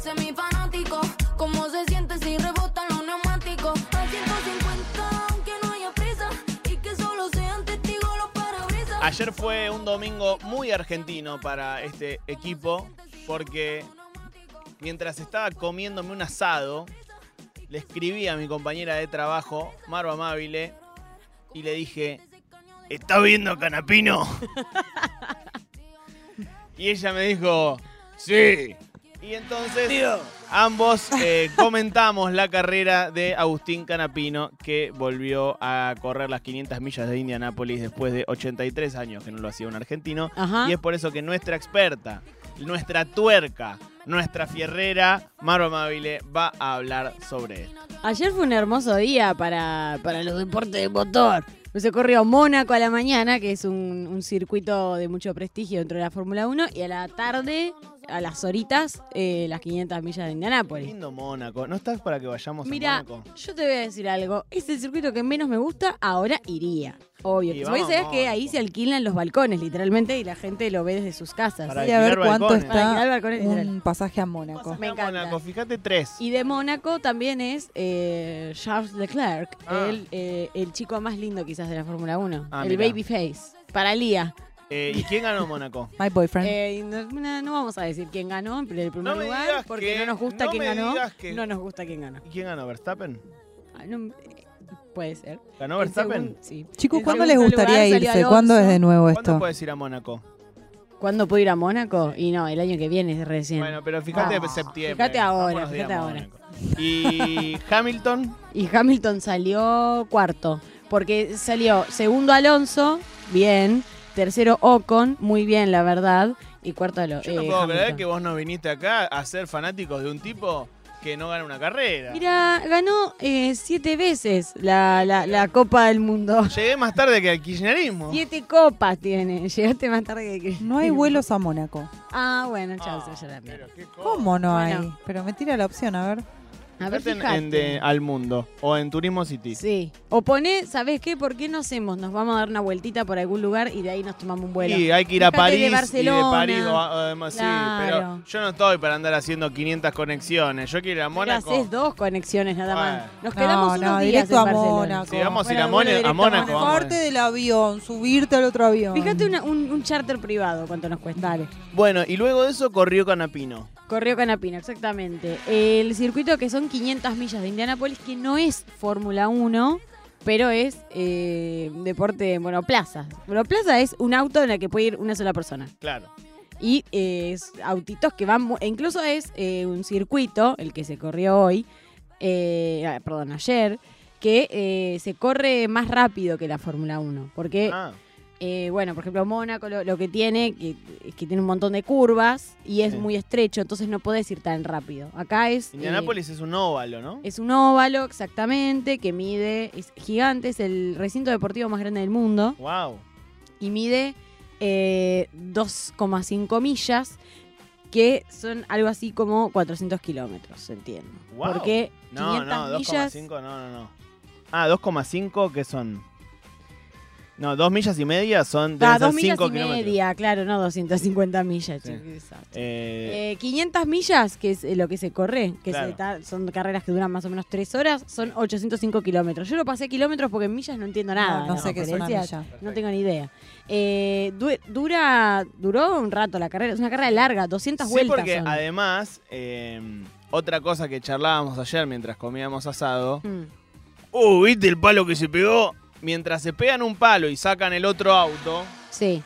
semifanático. ¿Cómo se siente si rebotan los neumáticos? A 150, aunque no haya prisa. Y que solo sean testigos los parabrisas. Ayer fue un domingo muy argentino para este equipo porque mientras estaba comiéndome un asado, le escribí a mi compañera de trabajo, Maro Amabile, y le dije, ¿estás viendo Canapino? y ella me dijo, sí. Y entonces ambos eh, comentamos la carrera de Agustín Canapino, que volvió a correr las 500 millas de Indianápolis después de 83 años que no lo hacía un argentino. Ajá. Y es por eso que nuestra experta, nuestra tuerca, nuestra fierrera, Maro Amabile, va a hablar sobre esto. Ayer fue un hermoso día para, para los deportes de motor. Se corrió Mónaco a la mañana, que es un, un circuito de mucho prestigio dentro de la Fórmula 1, y a la tarde, a las horitas, eh, las 500 millas de Indianápolis. Lindo Mónaco. ¿No estás para que vayamos Mira, a Mónaco? yo te voy a decir algo. Es el circuito que menos me gusta, ahora iría. Obvio. Sabés que Mónaco. ahí se alquilan los balcones, literalmente, y la gente lo ve desde sus casas. Para a ver cuánto balcones. Está balcones, literal. un pasaje a Mónaco. Me encanta. Mónaco, fíjate tres. Y de Mónaco también es eh, Charles Leclerc, Ah. el, eh, el chico más lindo quizás de la Fórmula 1, Ah, el mirá. babyface, para Lía. Eh, ¿Y quién ganó Mónaco? My boyfriend. Eh, no, no- no vamos a decir quién ganó en el primer No lugar, porque que- no nos gusta no quién ganó. que- No nos gusta quién ganó. ¿Y quién ganó? ¿Verstappen? Ah, no, eh, puede ser. ¿Ganó En Verstappen? segun- sí. Chicos, ¿cuándo les gustaría lugar irse? ¿Cuándo es de nuevo ¿Cuándo esto? puedes ir a Mónaco? ¿Cuándo puedo ir a Mónaco? Y no, el año que viene es recién. Bueno, pero fíjate en septiembre. fíjate ahora, fíjate ahora. ¿Y Hamilton? Y Hamilton salió cuarto, porque salió segundo Alonso, bien, tercero Ocon, muy bien, la verdad, y cuarto Alonso. Yo no puedo creer que vos no viniste acá a ser fanáticos de un tipo que no gana una carrera. Mira, ganó eh, siete veces la, la, la Copa del Mundo. Llegué más tarde que al kirchnerismo. Siete copas tiene. Llegaste más tarde que... No hay vuelos a Mónaco. Ah, bueno, chao, Ah. ¿Cómo no Bueno. hay? Pero me tira la opción, a ver. A ver, Fíjate en- fíjate. en de- al mundo o en Turismo City. Sí. O poné, ¿sabés qué? ¿Por qué no hacemos? Nos vamos a dar una vueltita por algún lugar y de ahí nos tomamos un vuelo. Y hay que ir a Fíjate de París y de Barcelona. París o además sí, pero yo no estoy para andar haciendo 500 conexiones. Yo quiero ir a Mónaco. haces dos conexiones nada más. Nos No, quedamos no, unos días directo en a Barcelona. Mónaco. Si vamos a ir a, Mónaco- directo a Mónaco. Parte del avión, subirte al otro avión. Fíjate una- un, un charter privado, ¿cuánto nos cuesta? Dale. Bueno, y luego de eso corrió Canapino. Corrió Canapino, exactamente. El circuito que son 500 millas de Indianápolis, que no es Fórmula 1, pero es eh, deporte monoplaza. Monoplaza es un auto en el que puede ir una sola persona. Claro. Y eh, es autitos que van... e incluso es eh, un circuito, el que se corrió hoy, eh, ah, perdón, ayer, que se corre más rápido que la Fórmula 1. Porque Ah, eh, bueno, por ejemplo, Mónaco lo, lo que tiene que, es que tiene un montón de curvas y es Sí. muy estrecho, entonces no podés ir tan rápido. Acá es. eh, Indianápolis es un óvalo, ¿no? es un óvalo, exactamente, que mide. Es gigante, es el recinto deportivo más grande del mundo Wow. y mide eh, 2,5 millas, que son algo así como 400 kilómetros, entiendo. Wow. Porque No, 500 no, millas. 2,5, no, no, no. Ah, 2,5 que son. No, dos millas y media son de Ah, dos millas 5 y kilómetros. media, claro, no 250 millas. Sí. Eh, Eh, 500 millas, que es eh, lo que se corre, que Claro. se ta- son carreras que duran más o menos 3 horas, son 805 kilómetros. Yo lo pasé kilómetros porque en millas no entiendo nada. No, sé qué es una milla. No tengo ni idea. Eh, du- dura, duró un rato la carrera, es una carrera larga, 200 sí, vueltas. porque son. además, eh, otra cosa que charlábamos ayer mientras comíamos asado. Mm. Uh, ¿viste el palo que se pegó? Mientras se pegan un palo y sacan el otro auto, Sí.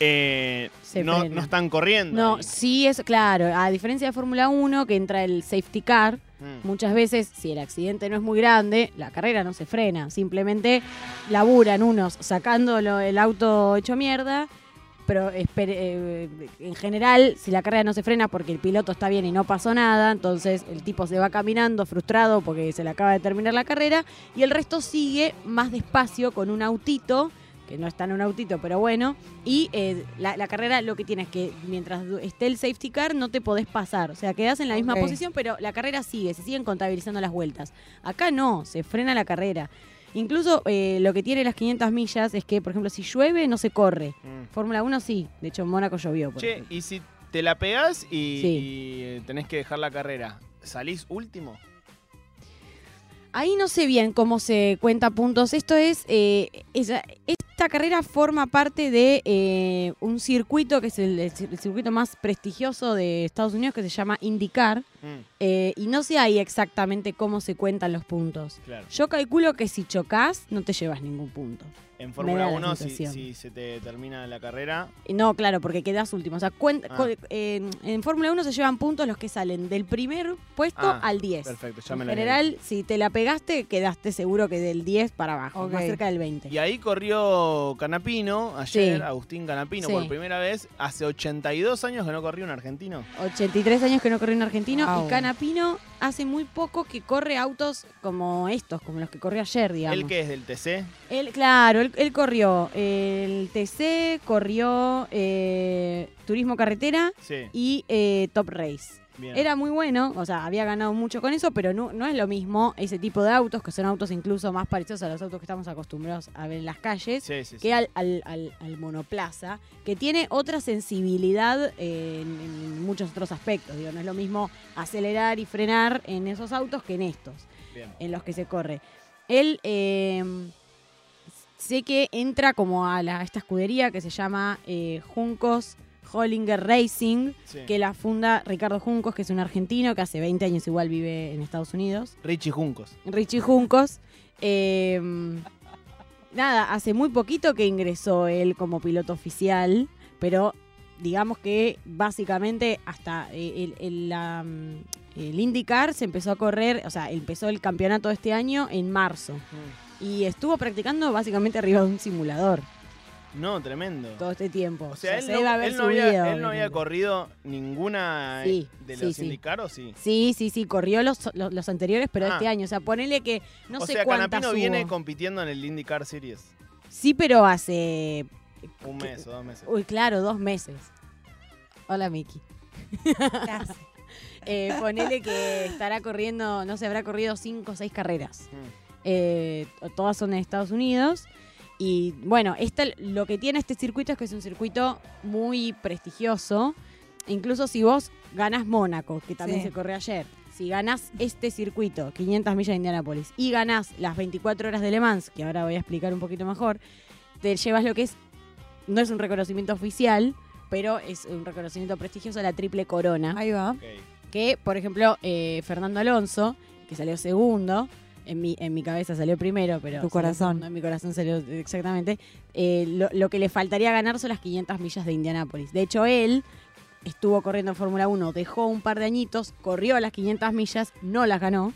eh, no, no están corriendo. No, ahí. sí es claro. A diferencia de Fórmula 1, que entra el safety car, Mm. muchas veces, si el accidente no es muy grande, la carrera no se frena. Simplemente laburan unos sacándolo el auto hecho mierda. Pero espere- eh, en general, si la carrera no se frena porque el piloto está bien y no pasó nada, entonces el tipo se va caminando frustrado porque se le acaba de terminar la carrera y el resto sigue más despacio con un autito, que no está en un autito, pero bueno, y eh, la, la carrera lo que tiene es que mientras esté el safety car no te podés pasar. O sea, quedás en la misma posición, pero la carrera sigue, se siguen contabilizando las vueltas. Acá no, se frena la carrera. Incluso eh, lo que tiene las 500 millas es que, por ejemplo, si llueve no se corre. Mm. Fórmula 1 sí, de hecho en Mónaco llovió. por Che, ejemplo. y si te la pegás y, Sí. y tenés que dejar la carrera. ¿Salís último? Ahí no sé bien cómo se cuenta puntos. Esto es, eh, esta carrera forma parte de eh, un circuito que es el, el cir- el circuito más prestigioso de Estados Unidos que se llama IndyCar. Mm, eh, y no sé ahí exactamente cómo se cuentan los puntos. claro. Yo calculo que si chocas no te llevas ningún punto. En Fórmula da la 1, si, se te termina la carrera, No, claro, porque quedas último. O sea, cuen- Ah. co- en, en Fórmula 1 se llevan puntos los que salen del primer puesto Ah, al 10. perfecto, ya en general, si te la pegaste, quedaste seguro que del 10 para abajo, más cerca del 20. Y ahí corrió Canapino, ayer, Sí. Agustín Canapino, Sí. por primera vez. Hace 82 años que no corría un argentino. 83 años que no corrió un argentino Wow. y Canapino hace muy poco que corre autos como estos, como los que corrió ayer, digamos. ¿Él que es del TC? Él, claro, él, él corrió el TC, corrió eh, Turismo Carretera Sí, y eh, Top Race. bien. Era muy bueno, o sea, había ganado mucho con eso, pero no, no es lo mismo ese tipo de autos, que son autos incluso más parecidos a los autos que estamos acostumbrados a ver en las calles, Sí, sí, sí. que al, al- al- al monoplaza, que tiene otra sensibilidad en, en muchos otros aspectos. Digo, no es lo mismo acelerar y frenar en esos autos que en estos, Bien. en los que se corre. Él eh, sé que entra como a, la- a esta escudería que se llama eh, Juncos Hollinger Racing, Sí. que la funda Ricardo Juncos, que es un argentino que hace 20 años igual vive en Estados Unidos. Richie Juncos. Richie Juncos. Eh, nada, hace muy poquito que ingresó él como piloto oficial, pero digamos que básicamente hasta eh, el, el, la, mm, el IndyCar se empezó a correr, o sea, empezó el campeonato de este año en marzo. Y estuvo practicando básicamente arriba de un simulador No, tremendo. todo este tiempo. O sea, él, se no, debe haber él no subido, había, él no por había ejemplo. corrido ninguna Sí, de los sí. IndyCar, ¿o sí? Sí, sí, sí, corrió los, los, los anteriores, pero Ah. este año. O sea, ponele que no o sé sea, cuántas Canapino viene compitiendo en el IndyCar Series. Sí, pero hace. Un mes o dos meses. Uy, claro, dos meses. Hola, Miki. Eh, ponele que estará corriendo, no sé, habrá corrido cinco o seis carreras. Mm. Eh, todas son en Estados Unidos. Y bueno, este, lo que tiene este circuito es que es un circuito muy prestigioso. Incluso si vos ganás Mónaco, que también Sí. se corrió ayer, si ganás este circuito, 500 millas de Indianápolis, y ganás las 24 horas de Le Mans, que ahora voy a explicar un poquito mejor, te llevas lo que es, no es un reconocimiento oficial, pero es un reconocimiento prestigioso de la triple corona Ahí va. Que, por ejemplo, eh, Fernando Alonso, que salió segundo, en mi, en mi cabeza salió primero, pero... Tu salió corazón. segundo, En mi corazón salió exactamente. eh, lo, lo que le faltaría ganar son las 500 millas de Indianápolis. De hecho, él estuvo corriendo en Fórmula 1, dejó un par de añitos, corrió las 500 millas, no las ganó,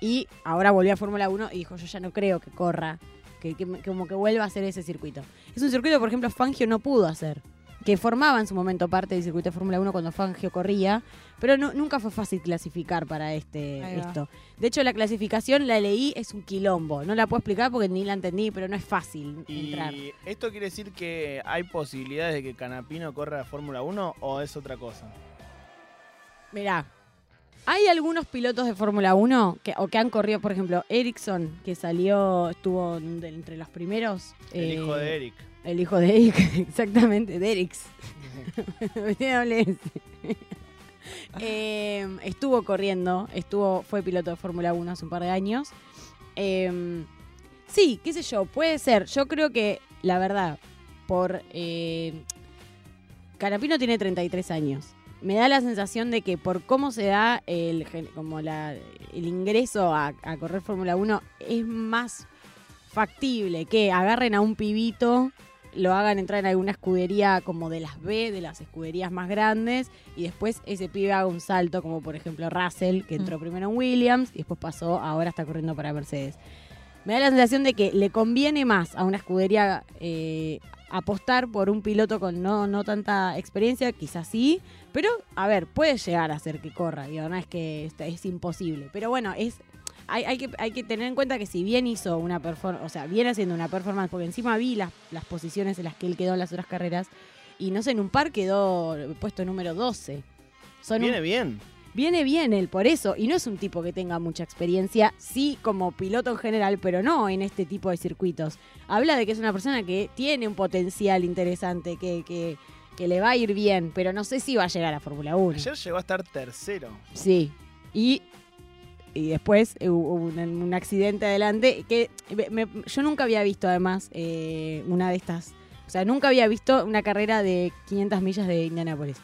y ahora volvió a Fórmula 1 y dijo, yo ya no creo que corra, que, que- que como que vuelva a hacer ese circuito. Es un circuito, por ejemplo, Fangio no pudo hacer, que formaba en su momento parte del circuito de Fórmula 1 cuando Fangio corría, pero no- nunca fue fácil clasificar para este esto. De hecho, la clasificación la leí, es un quilombo. No la puedo explicar porque ni la entendí, pero no es fácil entrar. ¿Y esto quiere decir que hay posibilidades de que Canapino corra a Fórmula 1 o es otra cosa? Mirá, hay algunos pilotos de Fórmula 1 que, o que han corrido, por ejemplo, Ericsson, que salió, estuvo entre los primeros. El eh, hijo de Eric. El hijo de Eric, exactamente, de Erix. Eh, estuvo corriendo, estuvo, fue piloto de Fórmula 1 hace un par de años. Eh, sí, qué sé yo, puede ser. Yo creo que, la verdad, por... eh, Canapino tiene 33 años. Me da la sensación de que por cómo se da el, como el ingreso a, a correr Fórmula 1 es más factible que agarren a un pibito, lo hagan entrar en alguna escudería como de las B, de las escuderías más grandes, y después ese pibe haga un salto, como por ejemplo Russell, que entró primero en Williams y después pasó, ahora está corriendo para Mercedes. Me da la sensación de que le conviene más a una escudería eh, apostar por un piloto con no, no tanta experiencia, quizás sí, pero a ver, puede llegar a ser que corra, digo, no es que es, es imposible, pero bueno, es hay, hay que, hay que tener en cuenta que si bien hizo una performance, o sea, viene haciendo una performance, porque encima vi las, las posiciones en las que él quedó en las otras carreras, y no sé, en un par quedó puesto número 12. Son un- Viene bien. Viene bien él, por eso. Y no es un tipo que tenga mucha experiencia, sí como piloto en general, pero no en este tipo de circuitos. Habla de que es una persona que tiene un potencial interesante, que, que, que le va a ir bien, pero no sé si va a llegar a Fórmula 1. Ayer llegó a estar tercero. Sí. Y, y después eh, hubo un, un accidente adelante que me- yo nunca había visto además eh, una de estas. O sea, nunca había visto una carrera de 500 millas de Indianápolis.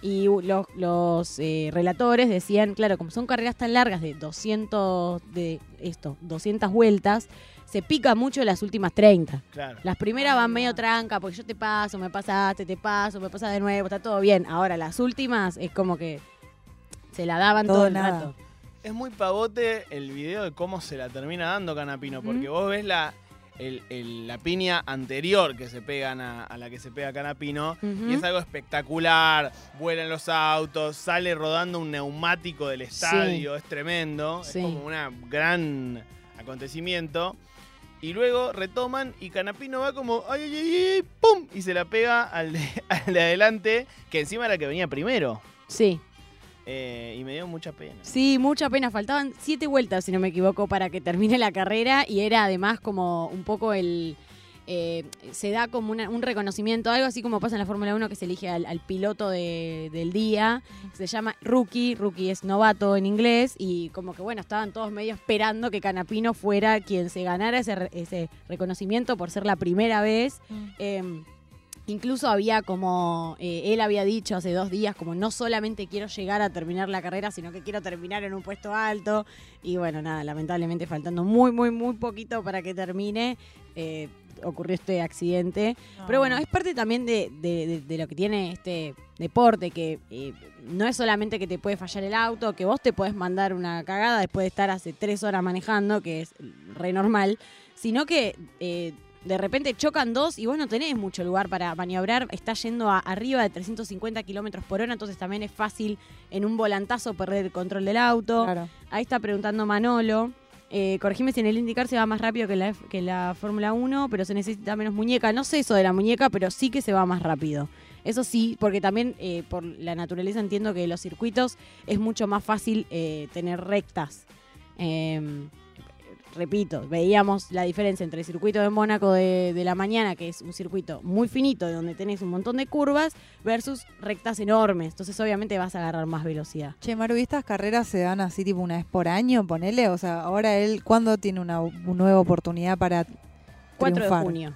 Y los, los, eh, relatores decían, claro, como son carreras tan largas de 200 de esto, 200 vueltas, se pica mucho las últimas 30. Claro. Las primeras van medio tranca, porque yo te paso, me pasaste, te paso, me pasas de nuevo, está todo bien. Ahora, las últimas es como que se la daban todo, Todo el nada. rato. Es muy pavote el video de cómo se la termina dando Canapino, porque vos ves la, el- el- la piña anterior que se pegan a, a la que se pega Canapino, y es algo espectacular. Vuelan los autos, sale rodando un neumático del estadio, es tremendo. Sí. Es como un gran acontecimiento. Y luego retoman y Canapino va como ¡ay, ay, ay, ay! ¡pum! Y se la pega al de, al de adelante, que encima era el que venía primero. Sí, Eh, y me dio mucha pena. sí, mucha pena. Faltaban siete vueltas, si no me equivoco, para que termine la carrera y era además como un poco el... eh, se da como una- un reconocimiento, algo así como pasa en la Fórmula 1 que se elige al, al piloto de- del día, se llama rookie, rookie es novato en inglés y como que bueno, estaban todos medio esperando que Canapino fuera quien se ganara ese, re- ese reconocimiento por ser la primera vez. Eh, incluso había como, eh, él había dicho hace dos días, como no solamente quiero llegar a terminar la carrera, sino que quiero terminar en un puesto alto. Y bueno, nada, lamentablemente faltando muy, muy, muy poquito para que termine, eh, ocurrió este accidente. Pero bueno, es parte también de, de- de- de lo que tiene este deporte, que eh, no es solamente que te puede fallar el auto, que vos te podés mandar una cagada después de estar hace tres horas manejando, que es re normal, sino que de repente chocan dos y vos no tenés mucho lugar para maniobrar, estás yendo a- arriba de 350 kilómetros por hora, entonces también es fácil en un volantazo perder el control del auto. Claro. Ahí está preguntando Manolo. Eh, corregime si en el indicar se va más rápido que la, F- que la Fórmula 1, pero se necesita menos muñeca. No sé eso de la muñeca, pero sí que se va más rápido. Eso sí, porque también eh, por la naturaleza entiendo que los circuitos es mucho más fácil eh, tener rectas. Eh, repito, veíamos la diferencia entre el circuito de Mónaco de, de la mañana, que es un circuito muy finito, de donde tenés un montón de curvas, versus rectas enormes. Entonces obviamente vas a agarrar más velocidad. Che, Maru, ¿y estas carreras se dan así tipo una vez por año? Ponele, o sea, ahora él, ¿cuándo tiene una, una nueva oportunidad para 4 de junio.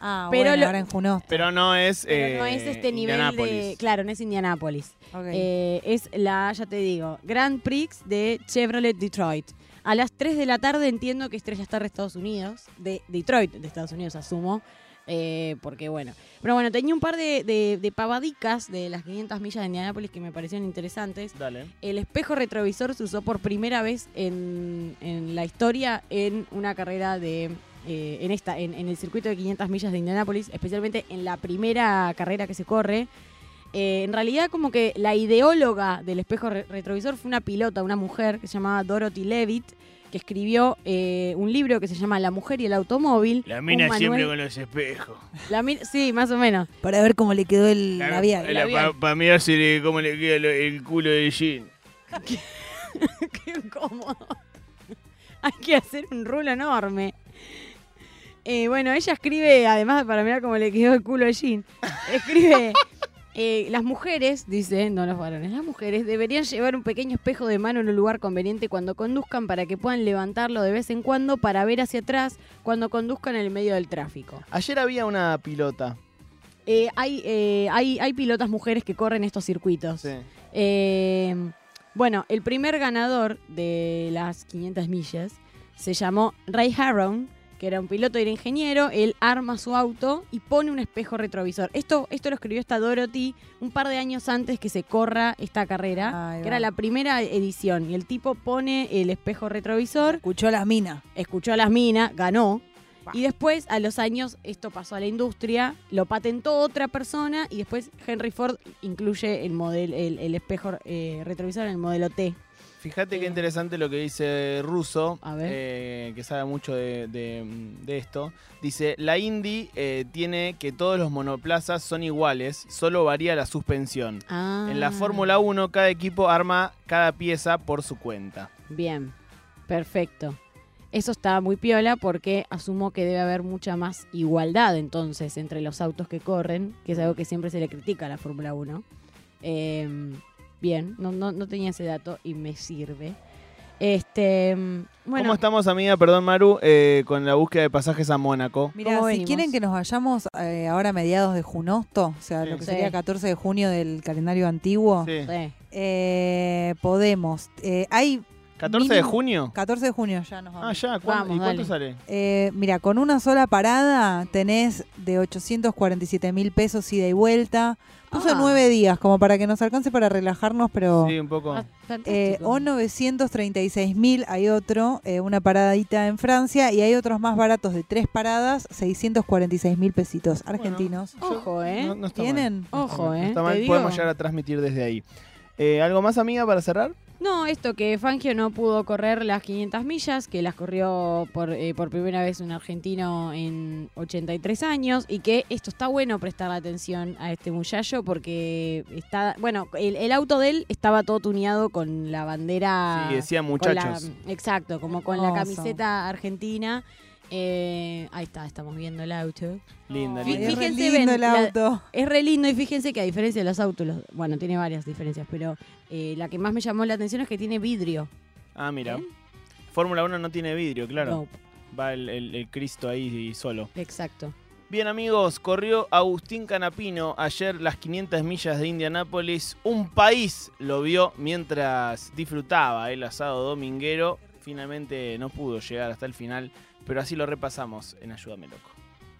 Ah, Pero bueno, lo- ahora en Juno. Pero no es. Pero no eh, es este nivel de. Claro, no es Indianápolis. Eh, es la, ya te digo, Grand Prix de Chevrolet Detroit. A las 3 de la tarde entiendo que Estrella Star de Estados Unidos, de Detroit, de Estados Unidos, asumo. eh, porque bueno. Pero bueno, tenía un par de, de- de pavadicas de las 500 millas de Indianápolis que me parecieron interesantes. Dale. El espejo retrovisor se usó por primera vez en, en la historia en una carrera de. eh, en esta, en, en el circuito de 500 millas de Indianápolis, especialmente en la primera carrera que se corre. Eh, en realidad, como que la ideóloga del espejo re- retrovisor fue una pilota, una mujer que se llamaba Dorothy Levitt, que escribió eh, un libro que se llama La mujer y el automóvil. La un mina manual- siempre con los espejos. la mi- sí, más o menos. Para ver cómo le quedó el La- labial. la- labial. pa- Para mirar si le- cómo le queda lo- el culo de jean. Qué incómodo. Hay que hacer un rulo enorme. Eh, bueno, ella escribe, además para mirar cómo le quedó el culo a Jean, escribe, eh, las mujeres, dice, no los varones, las mujeres deberían llevar un pequeño espejo de mano en un lugar conveniente cuando conduzcan para que puedan levantarlo de vez en cuando para ver hacia atrás cuando conduzcan en el medio del tráfico. Ayer había una pilota. Eh, hay, eh, hay, hay pilotas mujeres que corren estos circuitos. Sí. Bueno, el primer ganador de las 500 millas se llamó Ray Harron, que era un piloto y era ingeniero. Él arma su auto y pone un espejo retrovisor. Esto, esto lo escribió esta Dorothy un par de años antes que se corra esta carrera, que va. era la primera edición. Y el tipo pone el espejo retrovisor, Escuchó las minas. escuchó a las minas, ganó. Y después, a los años, esto pasó a la industria, lo patentó otra persona y después Henry Ford incluye el, modelo, el, el espejo eh, retrovisor en el modelo T. Fíjate qué interesante lo que dice Russo, eh, que sabe mucho de, de- de esto. Dice, la Indy eh, tiene que todos los monoplazas son iguales, solo varía la suspensión. Ah, En la Fórmula 1 cada equipo arma cada pieza por su cuenta. Bien, perfecto. Eso está muy piola porque asumo que debe haber mucha más igualdad entonces entre los autos que corren, que es algo que siempre se le critica a la Fórmula 1. Eh, bien, no, no, no tenía ese dato y me sirve. Este, bueno, ¿Cómo estamos, amiga? Perdón, Maru, eh, con la búsqueda de pasajes a Mónaco. Mira, ¿Cómo si venimos? quieren que nos vayamos eh, ahora a mediados de Junosto, o sea, Sí. lo que Sí. sería 14 de junio del calendario antiguo, Sí. Sí. eh, podemos. Eh, hay ¿14 de junio? 14 de junio ya nos vamos. Ah, ya. ¿cuánto- Vamos, ¿Y cuánto dale. sale? Eh, mira, con una sola parada tenés de 847 mil pesos ida y vuelta. Puso Ah. nueve días, como para que nos alcance para relajarnos, pero... Sí, un poco. Ah. Eh, o 936 mil, hay otro, eh, una paradita en Francia, y hay otros más baratos de tres paradas, 646 mil pesitos argentinos. Ojo, ¿eh? No, no está mal. ¿Tienen? No está Ojo, mal. ¿eh? No está mal, podemos llegar a transmitir desde ahí. Eh, ¿Algo más, amiga, para cerrar? No, esto que Fangio no pudo correr las 500 millas, que las corrió por, eh, por primera vez un argentino en 83 años, y que esto está bueno prestar atención a este muchacho porque está, bueno, el, el auto de él estaba todo tuneado con la bandera... sí, decía la- muchachos. exacto, como con la camiseta argentina. Eh, ahí está, estamos viendo el auto. Linda, Fí- Ay, linda. es re fíjense, lindo ven, el la- auto. Es re lindo y fíjense que a diferencia de los autos, los- bueno, tiene varias diferencias, pero eh, la que más me llamó la atención es que tiene vidrio. Ah, mira. ¿Ven? Fórmula 1 no tiene vidrio, claro. No, Va el, el- el Cristo ahí solo. exacto. Bien amigos, corrió Agustín Canapino ayer las 500 millas de Indianápolis. Un país lo vio mientras disfrutaba el asado dominguero. Finalmente no pudo llegar hasta el final, pero así lo repasamos en Ayúdame Loco.